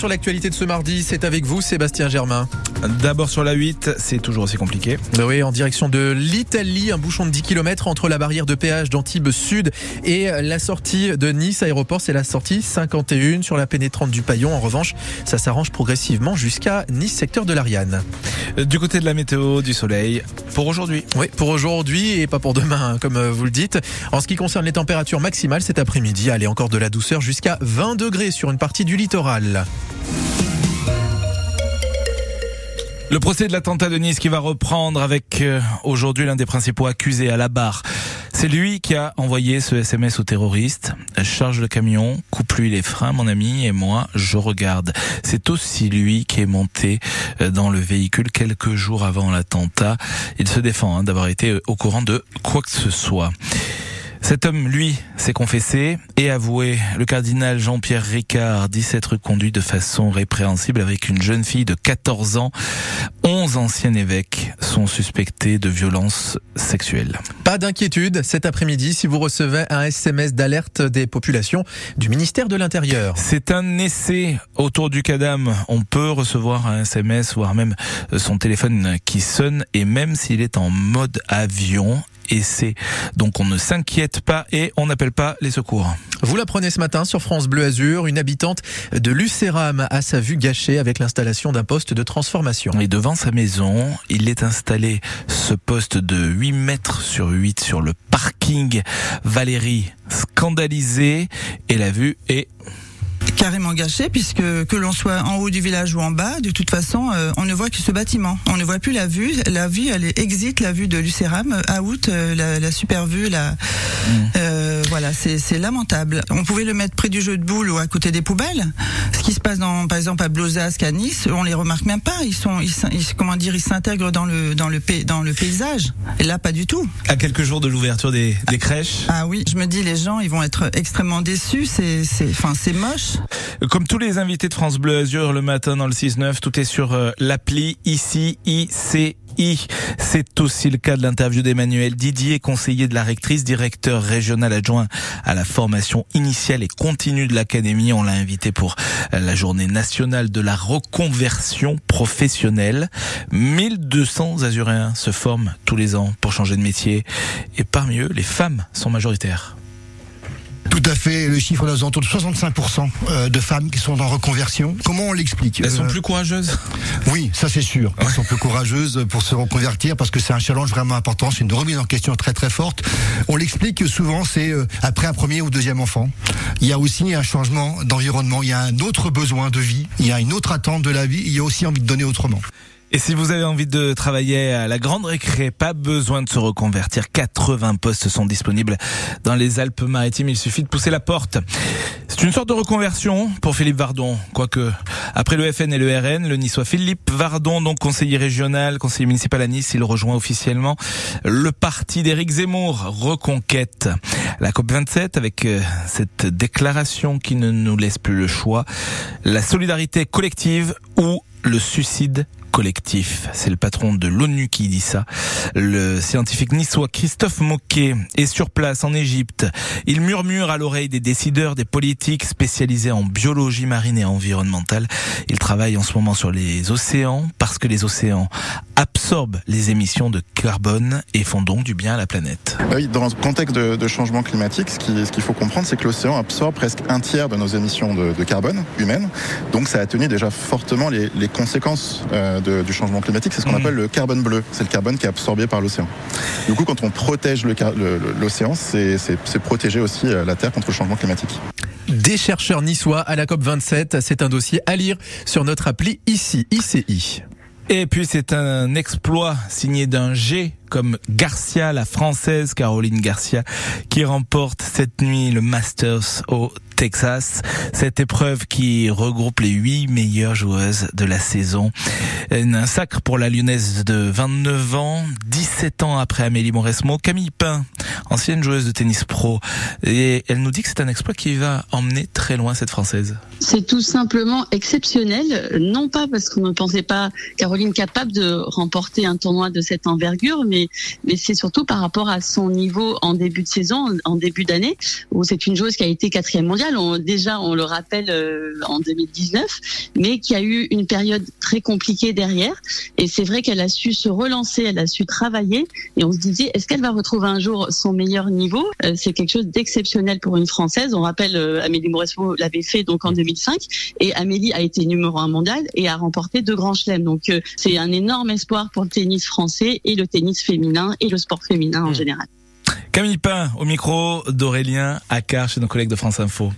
Sur l'actualité de ce mardi, c'est avec vous Sébastien Germain. D'abord sur la 8, c'est toujours aussi compliqué. Ben oui, en direction de l'Italie, un bouchon de 10 km entre la barrière de péage d'Antibes Sud et la sortie de Nice aéroport, c'est la sortie 51 sur la pénétrante du Paillon. En revanche, ça s'arrange progressivement jusqu'à Nice secteur de l'Ariane. Du côté de la météo, du soleil, pour aujourd'hui. Oui, pour aujourd'hui et pas pour demain, hein, comme vous le dites. En ce qui concerne les températures maximales cet après-midi, allez encore de la douceur jusqu'à 20 degrés sur une partie du littoral. Le procès de l'attentat de Nice qui va reprendre avec euh, aujourd'hui l'un des principaux accusés à la barre. C'est lui qui a envoyé ce SMS aux terroristes. Charge le camion, coupe-lui les freins, mon ami, et moi, je regarde. C'est aussi lui qui est monté euh, dans le véhicule quelques jours avant l'attentat. Il se défend hein, d'avoir été euh, au courant de quoi que ce soit. Cet homme, lui, s'est confessé et avoué. Le cardinal Jean-Pierre Ricard dit s'être conduit de façon répréhensible avec une jeune fille de 14 ans. 11 anciens évêques sont suspectés de violences sexuelles. Pas d'inquiétude cet après-midi si vous recevez un SMS d'alerte des populations du ministère de l'Intérieur. C'est un essai autour du cadam. On peut recevoir un SMS, voire même son téléphone qui sonne et même s'il est en mode avion, et c'est donc on ne s'inquiète pas et on n'appelle pas les secours. Vous l'apprenez ce matin sur France Bleu Azur, une habitante de Lucéram a sa vue gâchée avec l'installation d'un poste de transformation. Et devant sa maison, il est installé ce poste de 8 mètres sur 8 sur le parking. Valérie scandalisée et la vue est carrément gâché puisque que l'on soit en haut du village ou en bas, de toute façon, euh, on ne voit que ce bâtiment. On ne voit plus la vue. La vue, elle est exit la vue de Lucéram, euh, out, euh, la, la, super vue, la, mm. Voilà, c'est lamentable. On pouvait le mettre près du jeu de boules ou à côté des poubelles. Ce qui se passe dans, par exemple, à Blozasque, à Nice, on les remarque même pas. Ils sont, ils, comment dire, ils s'intègrent dans le, dans le, dans le paysage. Et là, pas du tout. À quelques jours de l'ouverture des, des crèches. Ah oui, je me dis, les gens, ils vont être extrêmement déçus. C'est, c'est, enfin, c'est moche. Comme tous les invités de France Bleu Azur le matin dans le 6-9, tout est sur euh, l'appli ici ICI. C'est aussi le cas de l'interview d'Emmanuel Didier, conseiller de la rectrice, directeur régional adjoint à la formation initiale et continue de l'académie. On l'a invité pour euh, la journée nationale de la reconversion professionnelle. 1200 Azuréens se forment tous les ans pour changer de métier et parmi eux, les femmes sont majoritaires. Tout à fait. Le chiffre est autour de 65% euh, de femmes qui sont en reconversion. Comment on l'explique Elles sont euh, plus courageuses Oui, ça c'est sûr. Elles sont plus courageuses pour se reconvertir parce que c'est un challenge vraiment important. C'est une remise en question très très forte. On l'explique souvent, c'est euh, après un premier ou deuxième enfant. Il y a aussi un changement d'environnement. Il y a un autre besoin de vie. Il y a une autre attente de la vie. Il y a aussi envie de donner autrement. Et si vous avez envie de travailler à la Grande Récré, pas besoin de se reconvertir. 80 postes sont disponibles dans les Alpes-Maritimes. Il suffit de pousser la porte. C'est une sorte de reconversion pour Philippe Vardon. Quoique, après le FN et le RN, le niçois Philippe Vardon, donc conseiller régional, conseiller municipal à Nice, il rejoint officiellement le parti d'Éric Zemmour, Reconquête. La COP27 avec euh, cette déclaration qui ne nous laisse plus le choix. La solidarité collective ou le suicide collectif. C'est le patron de l'ONU qui dit ça. Le scientifique niçois Christophe Moquet est sur place en Égypte. Il murmure à l'oreille des décideurs, des politiques spécialisés en biologie marine et environnementale. Il travaille en ce moment sur les océans parce que les océans absorbent les émissions de carbone et font donc du bien à la planète. Ah oui, dans le contexte de, changement climatique, ce qu'il faut comprendre, c'est que l'océan absorbe presque un tiers de nos émissions de, carbone humaines. Donc ça a tenu déjà fortement les, conséquences euh, du changement climatique. C'est ce qu'on mmh. appelle le carbone bleu. C'est le carbone qui est absorbé par l'océan. Du coup, quand on protège l'océan, c'est protéger aussi euh, la Terre contre le changement climatique. Des chercheurs niçois à la COP27, c'est un dossier à lire sur notre appli ici, ICI. Et puis c'est un exploit signé d'un G comme Garcia, la française Caroline Garcia, qui remporte cette nuit le Masters au Texas. Cette épreuve qui regroupe les huit meilleures joueuses de la saison. Un sacre pour la lyonnaise de 29 ans, 17 ans après Amélie Mauresmo. Camille Pain, ancienne joueuse de tennis pro. Et elle nous dit que c'est un exploit qui va emmener très loin cette française. C'est tout simplement exceptionnel. Non pas parce qu'on ne pensait pas Caroline capable de remporter un tournoi de cette envergure, mais mais, c'est surtout par rapport à son niveau en début de saison, en début d'année, où c'est une joueuse qui a été quatrième mondiale. On, déjà, on le rappelle euh, en 2019, mais qui a eu une période très compliquée derrière. Et c'est vrai qu'elle a su se relancer, elle a su travailler. Et on se disait, est-ce qu'elle va retrouver un jour son meilleur niveau? Euh, C'est quelque chose d'exceptionnel pour une Française. On rappelle, euh, Amélie Mauresmo l'avait fait donc en 2005, et Amélie a été numéro un mondial et a remporté deux grands chelems. Donc c'est un énorme espoir pour le tennis français et le tennis féminin et le sport féminin en mmh. général. Camille Pain au micro d'Aurélien Accard chez nos collègues de France Info.